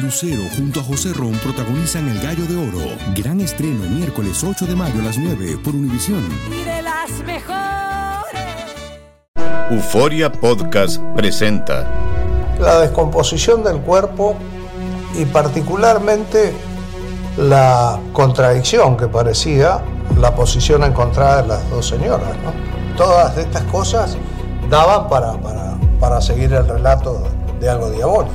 Lucero junto a José Ron protagonizan El Gallo de Oro. Gran estreno miércoles 8 de mayo a las 9 por Univisión. Y de las mejores. Euforia Podcast presenta La descomposición del cuerpo y particularmente la contradicción que parecía la posición encontrada de las dos señoras. ¿no? Todas estas cosas daban para, para, para seguir el relato de algo diabólico.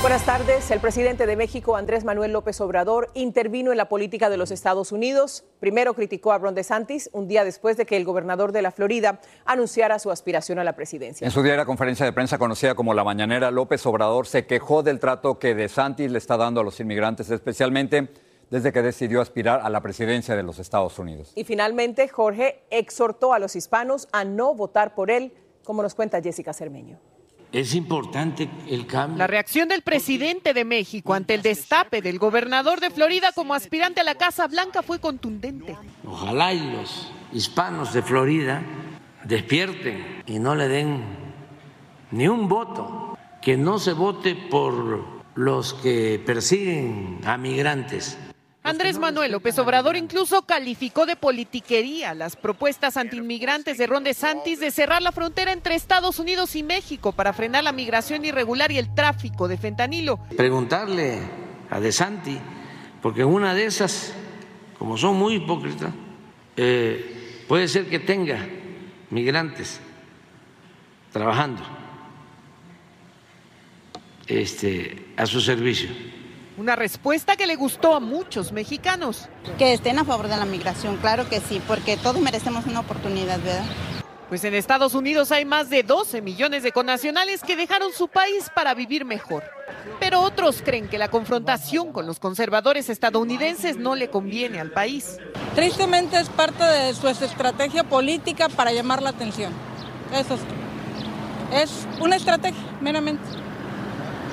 Buenas tardes. El presidente de México, Andrés Manuel López Obrador, intervino en la política de los Estados Unidos. Primero criticó a Ron DeSantis un día después de que el gobernador de la Florida anunciara su aspiración a la presidencia. En su diaria conferencia de prensa conocida como La Mañanera, López Obrador se quejó del trato que DeSantis le está dando a los inmigrantes, especialmente desde que decidió aspirar a la presidencia de los Estados Unidos. Y finalmente, Jorge exhortó a los hispanos a no votar por él, como nos cuenta Jessica Cermeño. Es importante el cambio. La reacción del presidente de México ante el destape del gobernador de Florida como aspirante a la Casa Blanca fue contundente. Ojalá y los hispanos de Florida despierten y no le den ni un voto, que no se vote por los que persiguen a migrantes. Andrés Manuel López Obrador incluso calificó de politiquería las propuestas antiinmigrantes de Ron DeSantis de cerrar la frontera entre Estados Unidos y México para frenar la migración irregular y el tráfico de fentanilo. Preguntarle a DeSantis, porque una de esas, como son muy hipócritas, eh, puede ser que tenga migrantes trabajando este, a su servicio. Una respuesta que le gustó a muchos mexicanos. Que estén a favor de la migración, claro que sí, porque todos merecemos una oportunidad, ¿verdad? Pues en Estados Unidos hay más de 12 millones de connacionales que dejaron su país para vivir mejor. Pero otros creen que la confrontación con los conservadores estadounidenses no le conviene al país. Tristemente es parte de su estrategia política para llamar la atención. Eso es, es una estrategia, meramente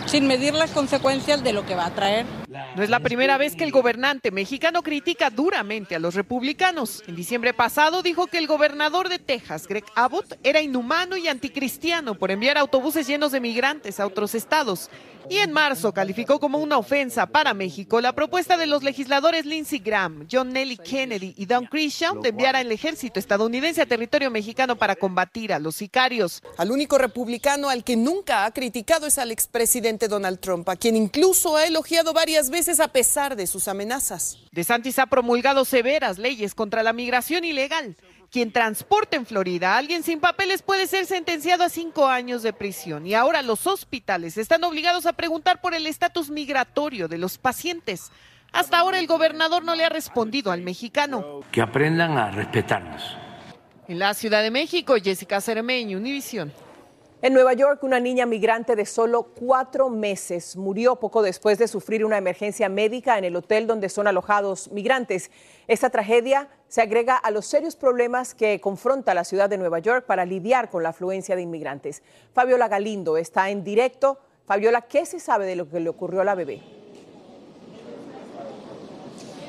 sin medir las consecuencias de lo que va a traer. No es la primera vez que el gobernante mexicano critica duramente a los republicanos. En diciembre pasado dijo que el gobernador de Texas, Greg Abbott, era inhumano y anticristiano por enviar autobuses llenos de migrantes a otros estados. Y en marzo calificó como una ofensa para México la propuesta de los legisladores Lindsey Graham, John Nelly Kennedy y Don Christian de enviar al ejército estadounidense a territorio mexicano para combatir a los sicarios. Al único republicano al que nunca ha criticado es al expresidente Donald Trump, a quien incluso ha elogiado varias veces a pesar de sus amenazas. DeSantis ha promulgado severas leyes contra la migración ilegal. Quien transporte en Florida a alguien sin papeles puede ser sentenciado a cinco años de prisión. Y ahora los hospitales están obligados a preguntar por el estatus migratorio de los pacientes. Hasta ahora el gobernador no le ha respondido al mexicano. Que aprendan a respetarnos. En la Ciudad de México, Jessica Cermeño, Univisión. En Nueva York, una niña migrante de solo cuatro meses murió poco después de sufrir una emergencia médica en el hotel donde son alojados migrantes. Esta tragedia se agrega a los serios problemas que confronta la ciudad de Nueva York para lidiar con la afluencia de inmigrantes. Fabiola Galindo está en directo. Fabiola, ¿qué se sabe de lo que le ocurrió a la bebé?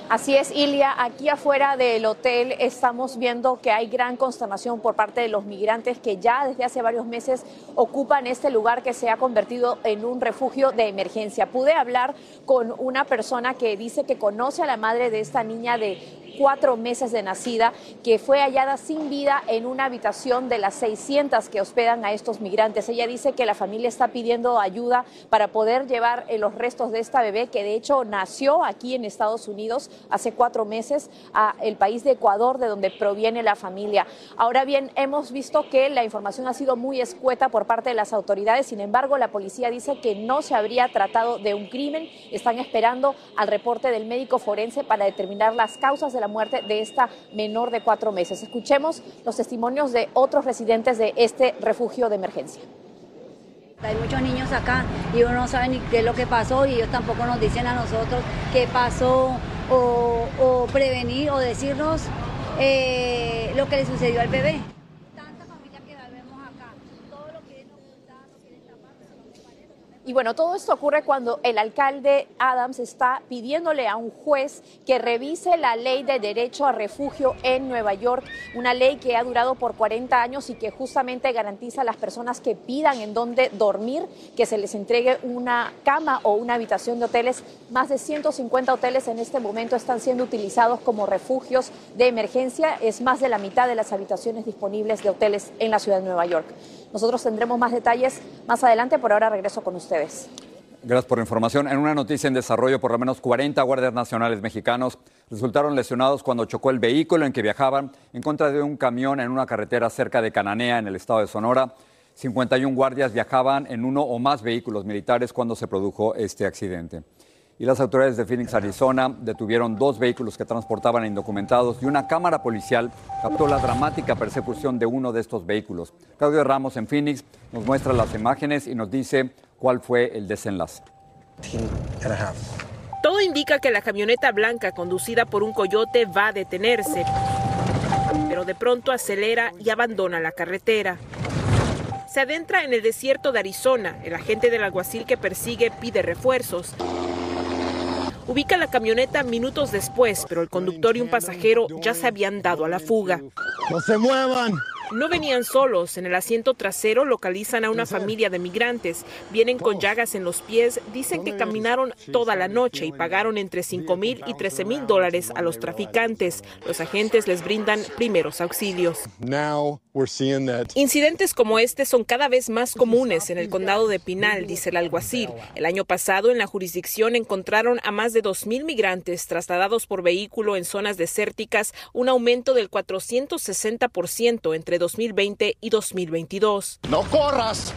Así es, Ilia, aquí afuera del hotel estamos viendo que hay gran consternación por parte de los migrantes que ya desde hace varios meses ocupan este lugar que se ha convertido en un refugio de emergencia. Pude hablar con una persona que dice que conoce a la madre de esta niña de cuatro meses de nacida, que fue hallada sin vida en una habitación de las 600 que hospedan a estos migrantes. Ella dice que la familia está pidiendo ayuda para poder llevar eh, los restos de esta bebé, que de hecho nació aquí en Estados Unidos hace cuatro meses, a el país de Ecuador, de donde proviene la familia. Ahora bien, hemos visto que la información ha sido muy escueta por parte de las autoridades, sin embargo, la policía dice que no se habría tratado de un crimen. Están esperando al reporte del médico forense para determinar las causas la muerte de esta menor de cuatro meses. Escuchemos los testimonios de otros residentes de este refugio de emergencia. Hay muchos niños acá y uno no sabe ni qué es lo que pasó y ellos tampoco nos dicen a nosotros qué pasó o, prevenir o decirnos eh, lo que le sucedió al bebé. Y bueno, todo esto ocurre cuando el alcalde Adams está pidiéndole a un juez que revise la ley de derecho a refugio en Nueva York, una ley que ha durado por 40 años y que justamente garantiza a las personas que pidan en dónde dormir que se les entregue una cama o una habitación de hoteles. Más de 150 hoteles en este momento están siendo utilizados como refugios de emergencia. Es más de la mitad de las habitaciones disponibles de hoteles en la ciudad de Nueva York. Nosotros tendremos más detalles más adelante, por ahora regreso con ustedes. Gracias por la información. En una noticia en desarrollo, por lo menos 40 guardias nacionales mexicanos resultaron lesionados cuando chocó el vehículo en que viajaban en contra de un camión en una carretera cerca de Cananea, en el estado de Sonora. 51 guardias viajaban en uno o más vehículos militares cuando se produjo este accidente y las autoridades de Phoenix, Arizona, detuvieron dos vehículos que transportaban indocumentados y una cámara policial captó la dramática persecución de uno de estos vehículos. Claudio Ramos en Phoenix nos muestra las imágenes y nos dice cuál fue el desenlace. Todo indica que la camioneta blanca conducida por un coyote va a detenerse, pero de pronto acelera y abandona la carretera se adentra en el desierto de Arizona. El agente del alguacil que persigue pide refuerzos ubica la camioneta minutos después, pero el conductor y un pasajero ya se habían dado a la fuga. ¡No se muevan! No venían solos. En el asiento trasero localizan a una familia de migrantes. Vienen con llagas en los pies. Dicen que caminaron toda la noche y pagaron entre 5 mil y 13 mil dólares a los traficantes. Los agentes les brindan primeros auxilios. Incidentes como este son cada vez más comunes en el condado de Pinal, dice el alguacil. El año pasado en la jurisdicción encontraron a más de 2 mil migrantes trasladados por vehículo en zonas desérticas, un aumento del 460% entre 2020 y 2022. ¡No corras!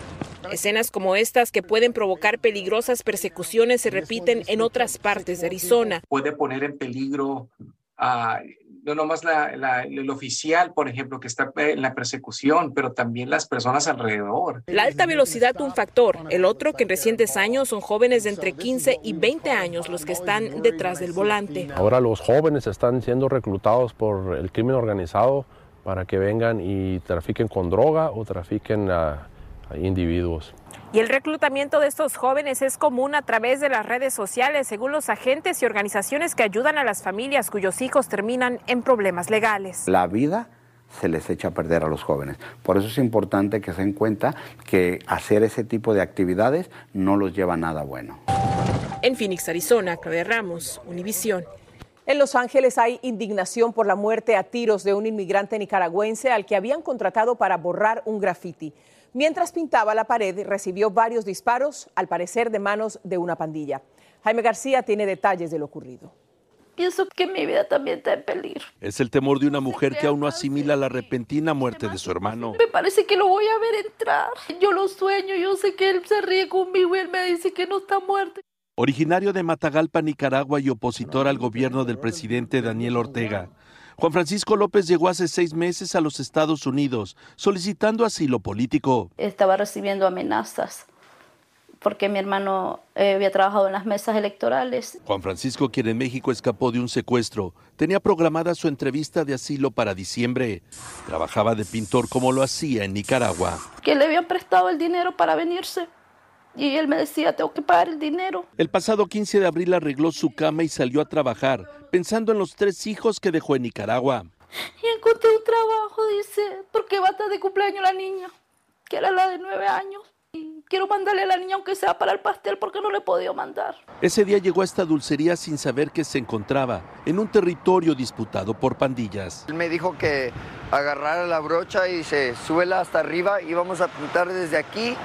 Escenas como estas que pueden provocar peligrosas persecuciones se repiten en otras partes de Arizona. Puede poner en peligro a no nomás la, el oficial, por ejemplo, que está en la persecución, pero también las personas alrededor. La alta velocidad un factor, el otro que en recientes años son jóvenes de entre 15 y 20 años los que están detrás del volante. Ahora los jóvenes están siendo reclutados por el crimen organizado para que vengan y trafiquen con droga o trafiquen a, individuos. Y el reclutamiento de estos jóvenes es común a través de las redes sociales, según los agentes y organizaciones que ayudan a las familias cuyos hijos terminan en problemas legales. La vida se les echa a perder a los jóvenes. Por eso es importante que se den cuenta que hacer ese tipo de actividades no los lleva a nada bueno. En Phoenix, Arizona, Claudia Ramos, Univisión. En Los Ángeles hay indignación por la muerte a tiros de un inmigrante nicaragüense al que habían contratado para borrar un graffiti. Mientras pintaba la pared, recibió varios disparos, al parecer de manos de una pandilla. Jaime García tiene detalles de lo ocurrido. Pienso que mi vida también está en peligro. Es el temor de una mujer que aún no asimila la repentina muerte de su hermano. Me parece que lo voy a ver entrar. Yo lo sueño, yo sé que él se ríe conmigo y él me dice que no está muerto. Originario de Matagalpa, Nicaragua y opositor al gobierno del presidente Daniel Ortega, Juan Francisco López llegó hace seis meses a los Estados Unidos solicitando asilo político. Estaba recibiendo amenazas porque mi hermano eh, había trabajado en las mesas electorales. Juan Francisco, quien en México escapó de un secuestro, tenía programada su entrevista de asilo para diciembre. Trabajaba de pintor como lo hacía en Nicaragua. Que le habían prestado el dinero para venirse. Y él me decía, tengo que pagar el dinero. El pasado 15 de abril arregló su cama y salió a trabajar, pensando en los tres hijos que dejó en Nicaragua. Y encontré un trabajo, dice, porque va a estar de cumpleaños la niña, que era la de nueve años. Y quiero mandarle a la niña aunque sea para el pastel porque no le he podido mandar. Ese día llegó a esta dulcería sin saber que se encontraba en un territorio disputado por pandillas. Él me dijo que agarrara la brocha y se suela hasta arriba y vamos a apuntar desde aquí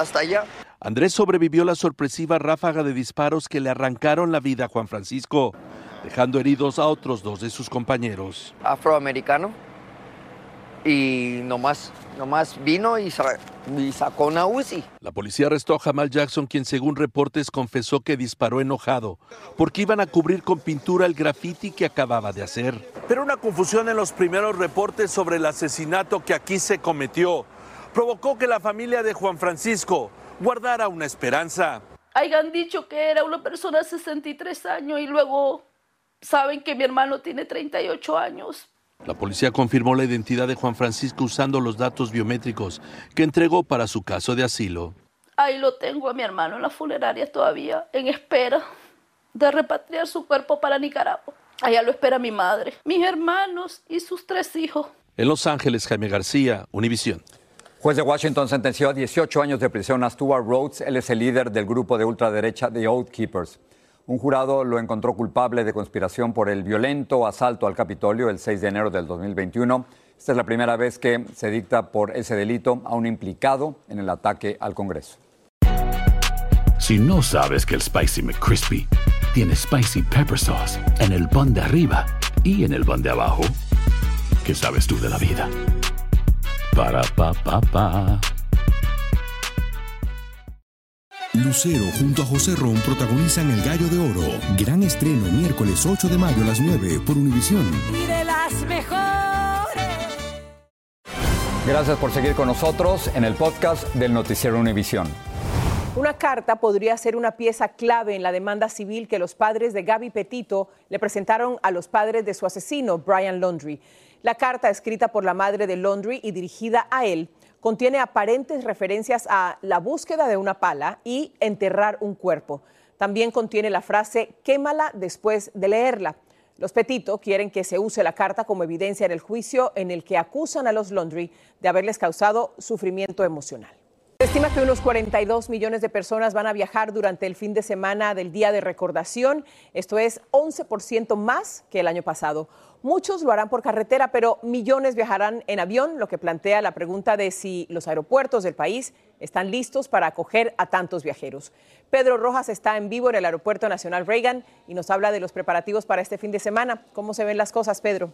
hasta allá. Andrés sobrevivió la sorpresiva ráfaga de disparos que le arrancaron la vida a Juan Francisco, dejando heridos a otros dos de sus compañeros. Afroamericano y nomás, nomás vino y, sa- y sacó una UCI. La policía arrestó a Jamal Jackson, quien según reportes confesó que disparó enojado porque iban a cubrir con pintura el grafiti que acababa de hacer. Pero una confusión en los primeros reportes sobre el asesinato que aquí se cometió provocó que la familia de Juan Francisco guardara una esperanza. Hayan dicho que era una persona de 63 años y luego saben que mi hermano tiene 38 años. La policía confirmó la identidad de Juan Francisco usando los datos biométricos que entregó para su caso de asilo. Ahí lo tengo a mi hermano en la funeraria todavía, en espera de repatriar su cuerpo para Nicaragua. Allá lo espera mi madre, mis hermanos y sus tres hijos. En Los Ángeles, Jaime García, Univisión. Juez de Washington sentenció a 18 años de prisión a Stuart Rhodes. Él es el líder del grupo de ultraderecha The Oath Keepers. Un jurado lo encontró culpable de conspiración por el violento asalto al Capitolio el 6 de enero del 2021. Esta es la primera vez que se dicta por ese delito a un implicado en el ataque al Congreso. Si no sabes que el Spicy McCrispy tiene Spicy Pepper Sauce en el pan de arriba y en el pan de abajo, ¿qué sabes tú de la vida? Para, pa, pa, pa. Lucero junto a José Ron protagonizan El Gallo de Oro. Gran estreno miércoles 8 de mayo a las 9 por Univisión. Y de las mejores. Gracias por seguir con nosotros en el podcast del Noticiero Univisión. Una carta podría ser una pieza clave en la demanda civil que los padres de Gaby Petito le presentaron a los padres de su asesino, Brian Laundrie. La carta, escrita por la madre de Laundrie y dirigida a él, contiene aparentes referencias a la búsqueda de una pala y enterrar un cuerpo. También contiene la frase quémala después de leerla. Los Petito quieren que se use la carta como evidencia en el juicio en el que acusan a los Laundrie de haberles causado sufrimiento emocional. Se estima que unos 42 millones de personas van a viajar durante el fin de semana del Día de Recordación. Esto es 11% más que el año pasado. Muchos lo harán por carretera, pero millones viajarán en avión, lo que plantea la pregunta de si los aeropuertos del país están listos para acoger a tantos viajeros. Pedro Rojas está en vivo en el Aeropuerto Nacional Reagan y nos habla de los preparativos para este fin de semana. ¿Cómo se ven las cosas, Pedro?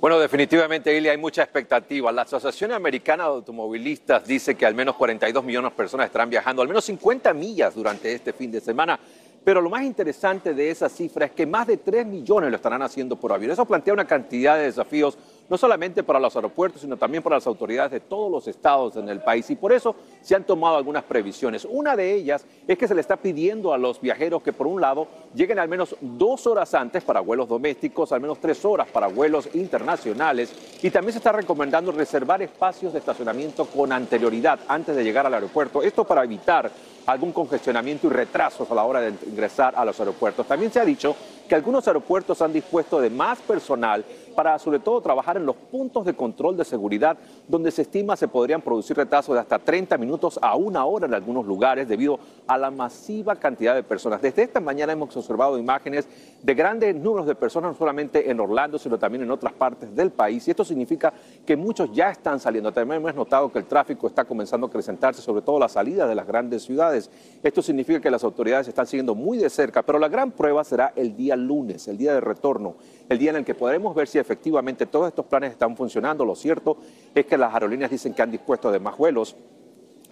Bueno, definitivamente, Ili, hay mucha expectativa. La Asociación Americana de Automovilistas dice que al menos 42 millones de personas estarán viajando, al menos 50 millas durante este fin de semana. Pero lo más interesante de esa cifra es que más de 3 millones lo estarán haciendo por avión. Eso plantea una cantidad de desafíos, no solamente para los aeropuertos, sino también para las autoridades de todos los estados en el país. Y por eso se han tomado algunas previsiones. Una de ellas es que se le está pidiendo a los viajeros que, por un lado, lleguen al menos dos horas antes para vuelos domésticos, al menos tres horas para vuelos internacionales. Y también se está recomendando reservar espacios de estacionamiento con anterioridad antes de llegar al aeropuerto. Esto para evitar algún congestionamiento y retrasos a la hora de ingresar a los aeropuertos. También se ha dicho que algunos aeropuertos han dispuesto de más personal para sobre todo trabajar en los puntos de control de seguridad donde se estima se podrían producir retrasos de hasta 30 minutos a una hora en algunos lugares debido a la masiva cantidad de personas. Desde esta mañana hemos observado imágenes de grandes números de personas, no solamente en Orlando, sino también en otras partes del país. Y esto significa que muchos ya están saliendo. También hemos notado que el tráfico está comenzando a acrecentarse, sobre todo la salida de las grandes ciudades. Esto significa que las autoridades están siguiendo muy de cerca, pero la gran prueba será el día lunes, el día de retorno, el día en el que podremos ver si efectivamente todos estos planes están funcionando. Lo cierto es que las aerolíneas dicen que han dispuesto de más vuelos.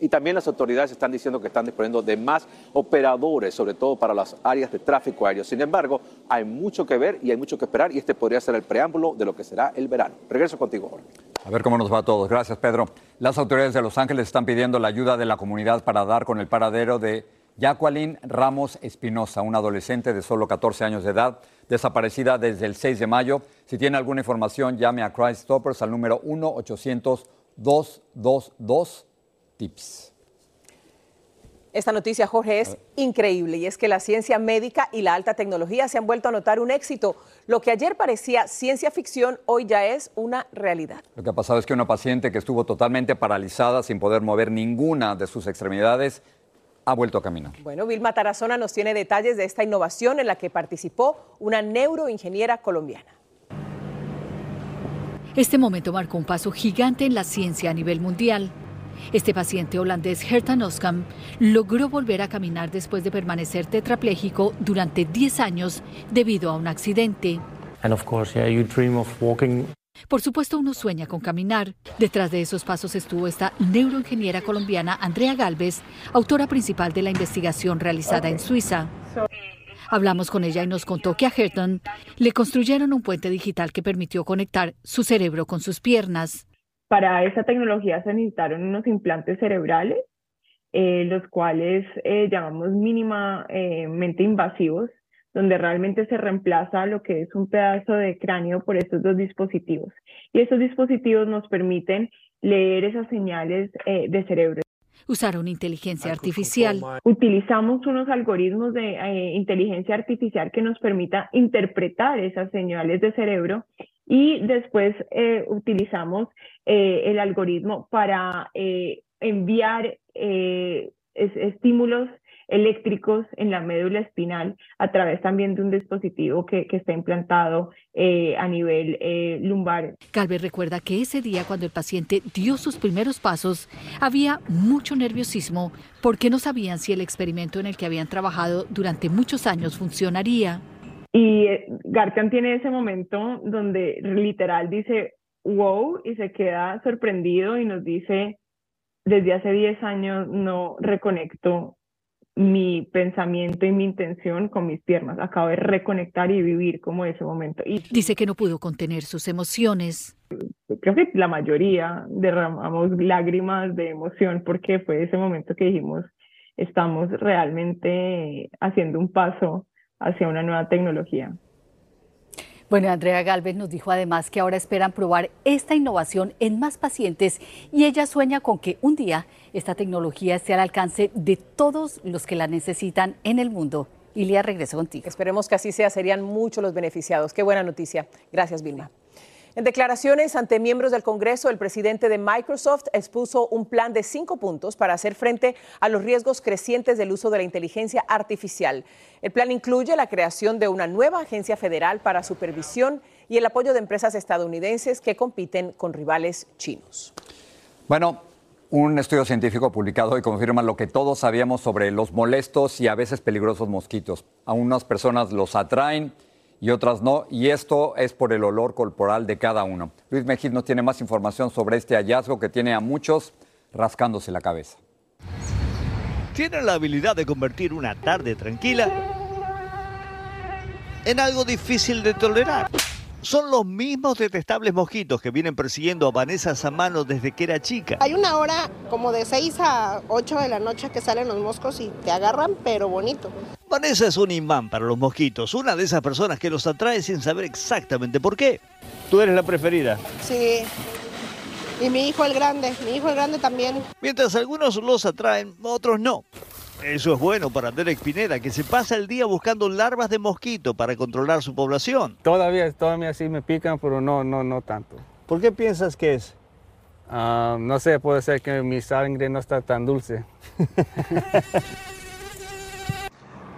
Y también las autoridades están diciendo que están disponiendo de más operadores, sobre todo para las áreas de tráfico aéreo. Sin embargo, hay mucho que ver y hay mucho que esperar y este podría ser el preámbulo de lo que será el verano. Regreso contigo, Jorge. A ver cómo nos va a todos. Gracias, Pedro. Las autoridades de Los Ángeles están pidiendo la ayuda de la comunidad para dar con el paradero de Jacqueline Ramos Espinosa, una adolescente de solo 14 años de edad, desaparecida desde el 6 de mayo. Si tiene alguna información, llame a Crime Stoppers al número 1-800-222-TIPS. Esta noticia, Jorge, es increíble y es que la ciencia médica y la alta tecnología se han vuelto a notar un éxito. Lo que ayer parecía ciencia ficción, hoy ya es una realidad. Lo que ha pasado es que una paciente que estuvo totalmente paralizada sin poder mover ninguna de sus extremidades ha vuelto a caminar. Bueno, Vilma Tarazona nos tiene detalles de esta innovación en la que participó una neuroingeniera colombiana. Este momento marcó un paso gigante en la ciencia a nivel mundial. Este paciente holandés, Hertan Oskam, logró volver a caminar después de permanecer tetrapléjico durante 10 años debido a un accidente. Por supuesto, uno sueña con caminar. Detrás de esos pasos estuvo esta neuroingeniera colombiana Andrea Galvez, autora principal de la investigación realizada en Suiza. Hablamos con ella y nos contó que a Herton le construyeron un puente digital que permitió conectar su cerebro con sus piernas. Para esa tecnología se necesitaron unos implantes cerebrales, eh, los cuales eh, llamamos mínimamente invasivos, donde realmente se reemplaza lo que es un pedazo de cráneo por estos dos dispositivos. Y estos dispositivos nos permiten leer esas señales eh, de cerebro. Usaron inteligencia artificial. Utilizamos unos algoritmos de inteligencia artificial que nos permita interpretar esas señales de cerebro y después eh, utilizamos eh, el algoritmo para eh, enviar estímulos eléctricos en la médula espinal a través también de un dispositivo que, que está implantado a nivel lumbar. Calve recuerda que ese día cuando el paciente dio sus primeros pasos había mucho nerviosismo porque no sabían si el experimento en el que habían trabajado durante muchos años funcionaría. Y eh, Gartian tiene ese momento donde literal dice, wow, y se queda sorprendido y nos dice, desde hace 10 años no reconecto mi pensamiento y mi intención con mis piernas. Acabo de reconectar y vivir como ese momento. Y Dice que no pudo contener sus emociones. Creo que la mayoría derramamos lágrimas de emoción porque fue ese momento que dijimos, estamos realmente haciendo un paso hacia una nueva tecnología. Bueno, Andrea Galvez nos dijo además que ahora esperan probar esta innovación en más pacientes y ella sueña con que un día esta tecnología esté al alcance de todos los que la necesitan en el mundo. Ilia, regreso contigo. Esperemos que así sea, serían muchos los beneficiados. Qué buena noticia. Gracias, Vilma. En declaraciones ante miembros del Congreso, el presidente de Microsoft expuso un plan de cinco puntos para hacer frente a los riesgos crecientes del uso de la inteligencia artificial. El plan incluye la creación de una nueva agencia federal para supervisión y el apoyo de empresas estadounidenses que compiten con rivales chinos. Bueno, un estudio científico publicado hoy confirma lo que todos sabíamos sobre los molestos y a veces peligrosos mosquitos. A unas personas los atraen y otras no, y esto es por el olor corporal de cada uno. Luis Mejid nos tiene más información sobre este hallazgo que tiene a muchos rascándose la cabeza. Tiene la habilidad de convertir una tarde tranquila en algo difícil de tolerar. Son los mismos detestables mosquitos que vienen persiguiendo a Vanessa Samano desde que era chica. Hay una hora como de 6 a 8 de la noche que salen los moscos y te agarran, pero bonito. Vanessa es un imán para los mosquitos, una de esas personas que los atrae sin saber exactamente por qué. ¿Tú eres la preferida? Sí. Y mi hijo el grande, mi hijo el grande también. Mientras algunos los atraen, otros no. Eso es bueno para Derek Pineda, que se pasa el día buscando larvas de mosquito para controlar su población. Todavía, todavía sí me pican, pero no, no, no tanto. ¿Por qué piensas que es? Ah, no sé, puede ser que mi sangre no está tan dulce.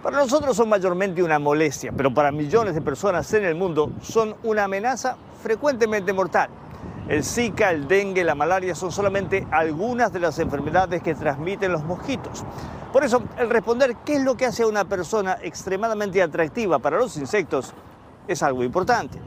Para nosotros son mayormente una molestia, pero para millones de personas en el mundo son una amenaza frecuentemente mortal. El Zika, el dengue, la malaria son solamente algunas de las enfermedades que transmiten los mosquitos. Por eso, el responder qué es lo que hace a una persona extremadamente atractiva para los insectos es algo importante.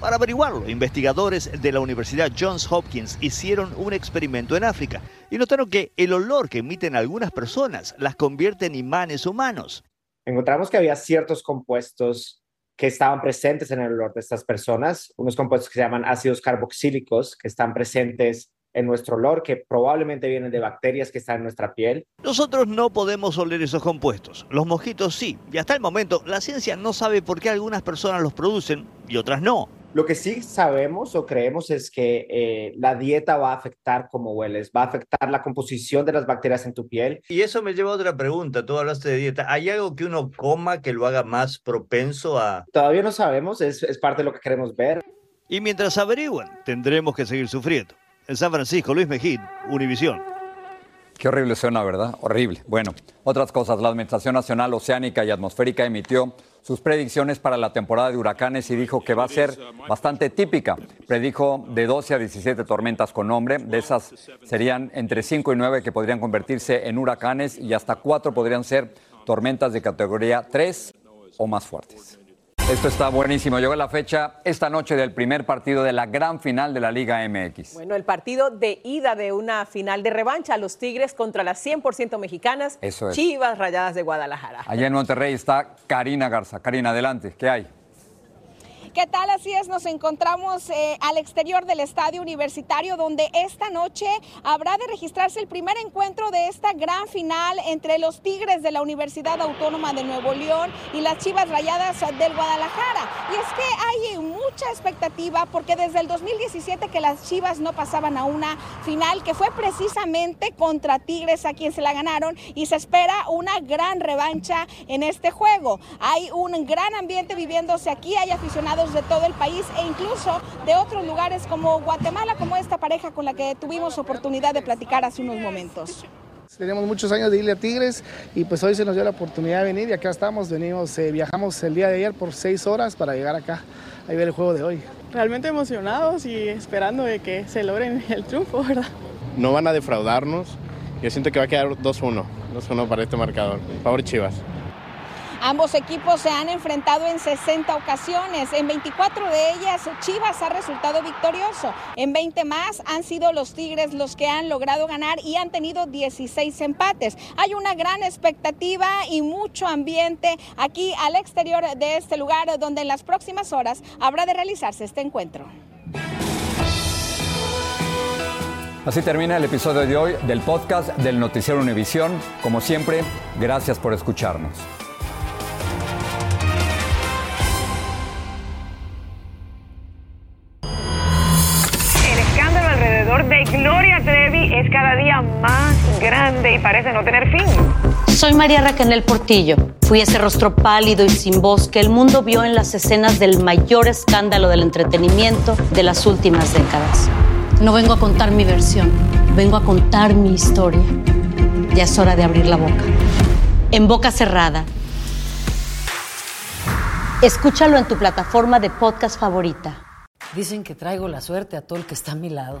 Para averiguarlo, investigadores de la Universidad Johns Hopkins hicieron un experimento en África y notaron que el olor que emiten algunas personas las convierte en imanes humanos encontramos que había ciertos compuestos que estaban presentes en el olor de estas personas, unos compuestos que se llaman ácidos carboxílicos, que están presentes en nuestro olor, que probablemente vienen de bacterias que están en nuestra piel. Nosotros no podemos oler esos compuestos, los mosquitos sí, y hasta el momento la ciencia no sabe por qué algunas personas los producen y otras no. Lo que sí sabemos o creemos es que eh, la dieta va a afectar cómo hueles, va a afectar la composición de las bacterias en tu piel. Y eso me lleva a otra pregunta. Tú hablaste de dieta. ¿Hay algo que uno coma que lo haga más propenso a...? Todavía no sabemos, es, es parte de lo que queremos ver. Y mientras averiguan, tendremos que seguir sufriendo. En San Francisco, Luis Mejín, Univisión. Qué horrible suena, ¿verdad? Horrible. Bueno, otras cosas. La Administración Nacional Oceánica y Atmosférica emitió sus predicciones para la temporada de huracanes y dijo que va a ser bastante típica. Predijo de 12 a 17 tormentas con nombre. De esas serían entre 5 y 9 que podrían convertirse en huracanes y hasta 4 podrían ser tormentas de categoría 3 o más fuertes. Esto está buenísimo. Llegó la fecha esta noche del primer partido de la gran final de la Liga MX. Bueno, el partido de ida de una final de revancha, los Tigres contra las 100% mexicanas, Eso es. Chivas Rayadas de Guadalajara. Allá en Monterrey está Karina Garza. Karina, adelante. ¿Qué hay? ¿Qué tal? Así es, nos encontramos eh, al exterior del estadio universitario donde esta noche habrá de registrarse el primer encuentro de esta gran final entre los Tigres de la Universidad Autónoma de Nuevo León y las Chivas Rayadas del Guadalajara. Y es que hay mucha expectativa porque desde el 2017 que las Chivas no pasaban a una final que fue precisamente contra Tigres a quien se la ganaron y se espera una gran revancha en este juego. Hay un gran ambiente viviéndose aquí, hay aficionados de todo el país e incluso de otros lugares como Guatemala, como esta pareja con la que tuvimos oportunidad de platicar hace unos momentos. Tenemos muchos años de irle a Tigres y pues hoy se nos dio la oportunidad de venir y acá estamos, venimos, eh, viajamos el día de ayer por seis horas para llegar acá a ver el juego de hoy. Realmente emocionados y esperando de que se logren el triunfo, ¿verdad? No van a defraudarnos, yo siento que va a quedar 2-1, 2-1 para este marcador. Por favor, Chivas. Ambos equipos se han enfrentado en 60 ocasiones. En 24 de ellas, Chivas ha resultado victorioso. En 20 más han sido los Tigres los que han logrado ganar y han tenido 16 empates. Hay una gran expectativa y mucho ambiente aquí al exterior de este lugar donde en las próximas horas habrá de realizarse este encuentro. Así termina el episodio de hoy del podcast del Noticiero Univisión. Como siempre, gracias por escucharnos. Y parece no tener fin. Soy María Raquel Portillo. Fui ese rostro pálido y sin voz que el mundo vio en las escenas del mayor escándalo del entretenimiento de las últimas décadas. No vengo a contar mi versión, vengo a contar mi historia. Ya es hora de abrir la boca. En boca cerrada. Escúchalo en tu plataforma de podcast favorita. Dicen que traigo la suerte a todo el que está a mi lado.